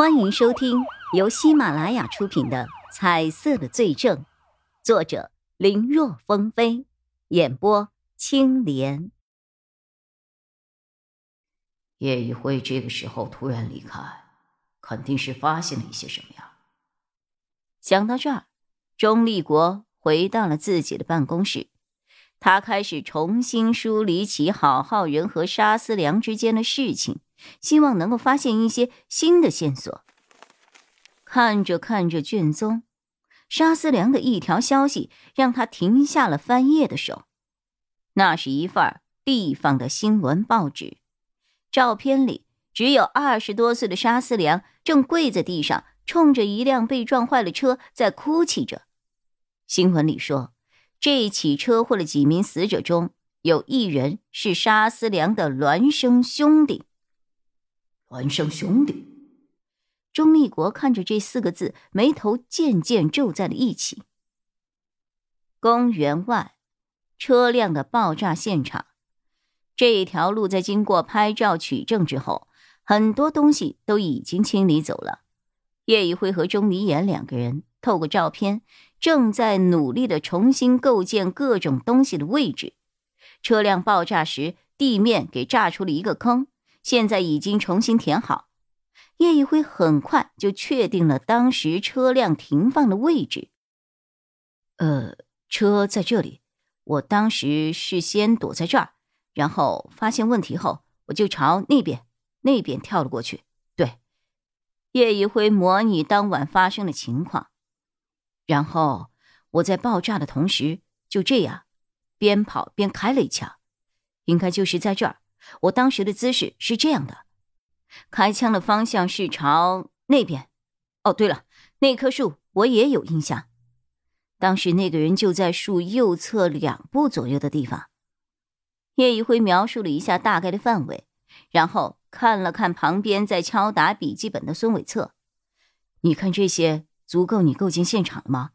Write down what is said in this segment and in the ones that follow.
欢迎收听由喜马拉雅出品的《彩色的罪证》，作者林若风飞，演播青莲。叶一辉这个时候突然离开，肯定是发现了一些什么呀？想到这儿，钟立国回到了自己的办公室，他开始重新梳理起郝浩仁和沙思良之间的事情。希望能够发现一些新的线索。看着看着卷宗，沙思良的一条消息让他停下了翻页的手。那是一份地方的新闻报纸，照片里只有二十多岁的沙思良正跪在地上，冲着一辆被撞坏的车在哭泣着。新闻里说，这起车祸的几名死者中有一人是沙思良的孪生兄弟。孪生兄弟，钟立国看着这四个字，眉头渐渐皱在了一起。公园外，车辆的爆炸现场，这一条路在经过拍照取证之后，很多东西都已经清理走了。叶一辉和钟离言两个人透过照片，正在努力的重新构建各种东西的位置。车辆爆炸时，地面给炸出了一个坑。现在已经重新填好，叶一辉很快就确定了当时车辆停放的位置。呃，车在这里，我当时是先躲在这儿，然后发现问题后，我就朝那边那边跳了过去。对，叶一辉模拟当晚发生的情况，然后我在爆炸的同时就这样边跑边开了一枪，应该就是在这儿。我当时的姿势是这样的，开枪的方向是朝那边。哦，对了，那棵树我也有印象，当时那个人就在树右侧两步左右的地方。叶一辉描述了一下大概的范围，然后看了看旁边在敲打笔记本的孙伟策：“你看这些足够你构建现场了吗？”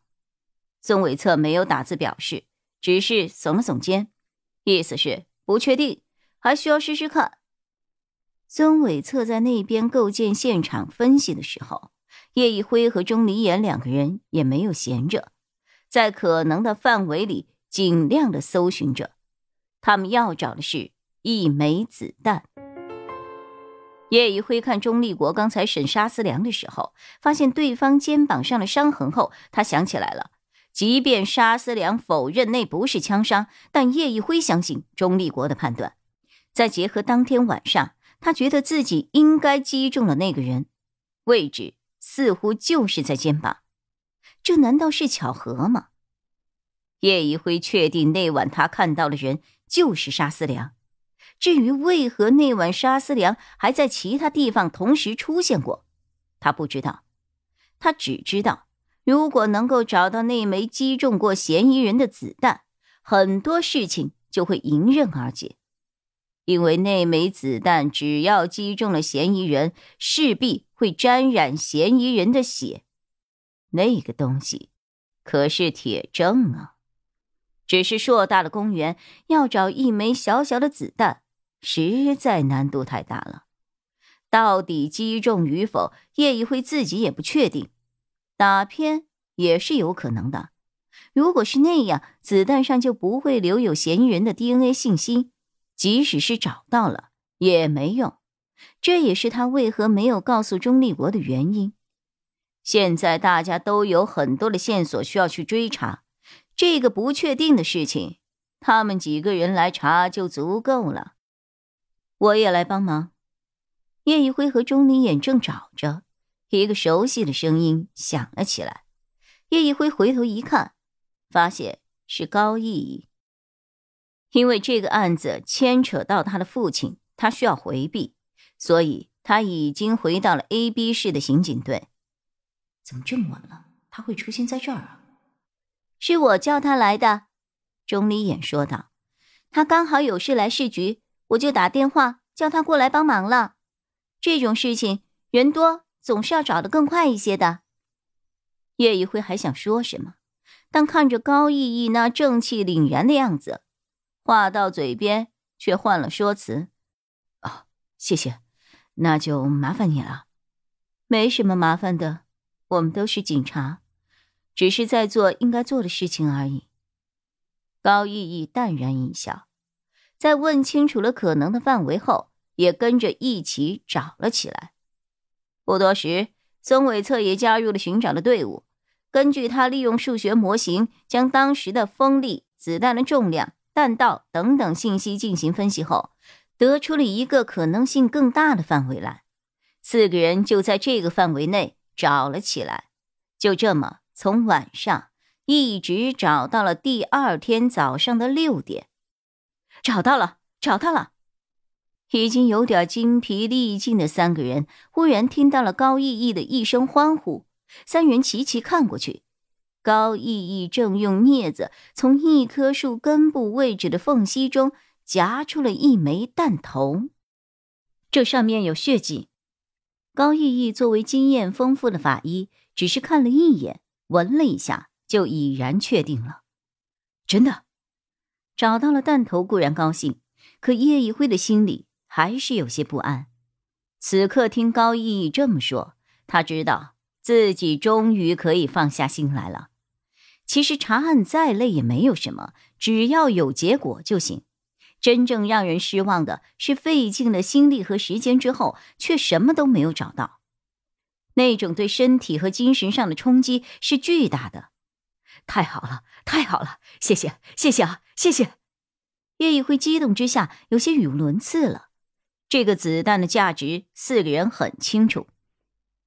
孙伟策没有打字表示，只是耸了耸肩，意思是不确定。还需要试试看。孙伟策在那边构建现场分析的时候，叶一辉和钟离言两个人也没有闲着，在可能的范围里尽量的搜寻着。他们要找的是一枚子弹。叶一辉看钟立国刚才审沙思良的时候，发现对方肩膀上的伤痕后，他想起来了。即便沙思良否认那不是枪伤，但叶一辉相信钟立国的判断。再结合当天晚上，他觉得自己应该击中了那个人，位置似乎就是在肩膀，这难道是巧合吗？叶一辉确定那晚他看到的人就是沙思良，至于为何那晚沙思良还在其他地方同时出现过，他不知道，他只知道，如果能够找到那枚击中过嫌疑人的子弹，很多事情就会迎刃而解。因为那枚子弹只要击中了嫌疑人，势必会沾染嫌疑人的血。那个东西可是铁证啊！只是硕大的公园要找一枚小小的子弹，实在难度太大了。到底击中与否，叶一辉自己也不确定。打偏也是有可能的。如果是那样，子弹上就不会留有嫌疑人的 DNA 信息。即使是找到了也没用，这也是他为何没有告诉钟立国的原因。现在大家都有很多的线索需要去追查，这个不确定的事情，他们几个人来查就足够了。我也来帮忙。叶一辉和钟离眼正找着，一个熟悉的声音响了起来。叶一辉回头一看，发现是高逸逸。因为这个案子牵扯到他的父亲，他需要回避，所以他已经回到了 A、B 市的刑警队。怎么这么晚了？他会出现在这儿啊？是我叫他来的，钟离眼说道。他刚好有事来市局，我就打电话叫他过来帮忙了。这种事情人多，总是要找的更快一些的。叶一辉还想说什么，但看着高逸逸那正气凛然的样子。话到嘴边，却换了说辞。哦，谢谢，那就麻烦你了。没什么麻烦的，我们都是警察，只是在做应该做的事情而已。高逸逸淡然一笑，在问清楚了可能的范围后，也跟着一起找了起来。不多时，孙伟策也加入了寻找的队伍。根据他利用数学模型将当时的风力、子弹的重量、弹道等等信息进行分析后，得出了一个可能性更大的范围来。四个人就在这个范围内找了起来，就这么从晚上一直找到了第二天早上的六点。找到了，找到了！已经有点精疲力尽的三个人，忽然听到了高逸逸的一声欢呼。三人齐齐看过去，高逸逸正用镊子从一棵树根部位置的缝隙中夹出了一枚弹头，这上面有血迹。高逸逸作为经验丰富的法医，只是看了一眼，闻了一下，就已然确定了，真的找到了弹头固然高兴，可叶一辉的心里还是有些不安。此刻听高逸逸这么说，他知道。自己终于可以放下心来了。其实查案再累也没有什么，只要有结果就行。真正让人失望的是，费尽了心力和时间之后，却什么都没有找到。那种对身体和精神上的冲击是巨大的。太好了，太好了！谢谢，谢谢啊，谢谢！叶一辉激动之下有些语无伦次了。这个子弹的价值，四个人很清楚。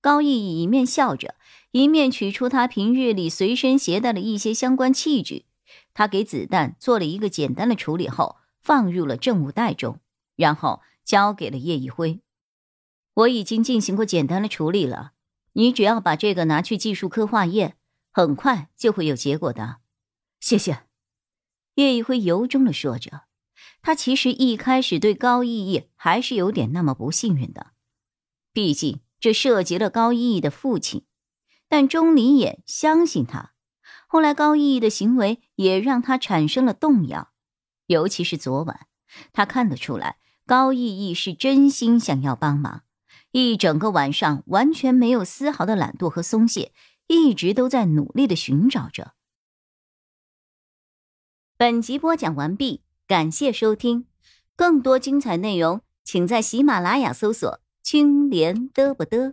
高逸逸一面笑着，一面取出他平日里随身携带的一些相关器具。他给子弹做了一个简单的处理后，放入了证物袋中，然后交给了叶一辉。我已经进行过简单的处理了，你只要把这个拿去技术科化验，很快就会有结果的。谢谢。叶一辉由衷的说着，他其实一开始对高逸逸还是有点那么不信任的，毕竟。这涉及了高逸逸的父亲，但钟离眼相信他。后来高逸逸的行为也让他产生了动摇，尤其是昨晚，他看得出来高逸逸是真心想要帮忙，一整个晚上完全没有丝毫的懒惰和松懈，一直都在努力的寻找着。本集播讲完毕，感谢收听，更多精彩内容请在喜马拉雅搜索。青莲嘚不嘚。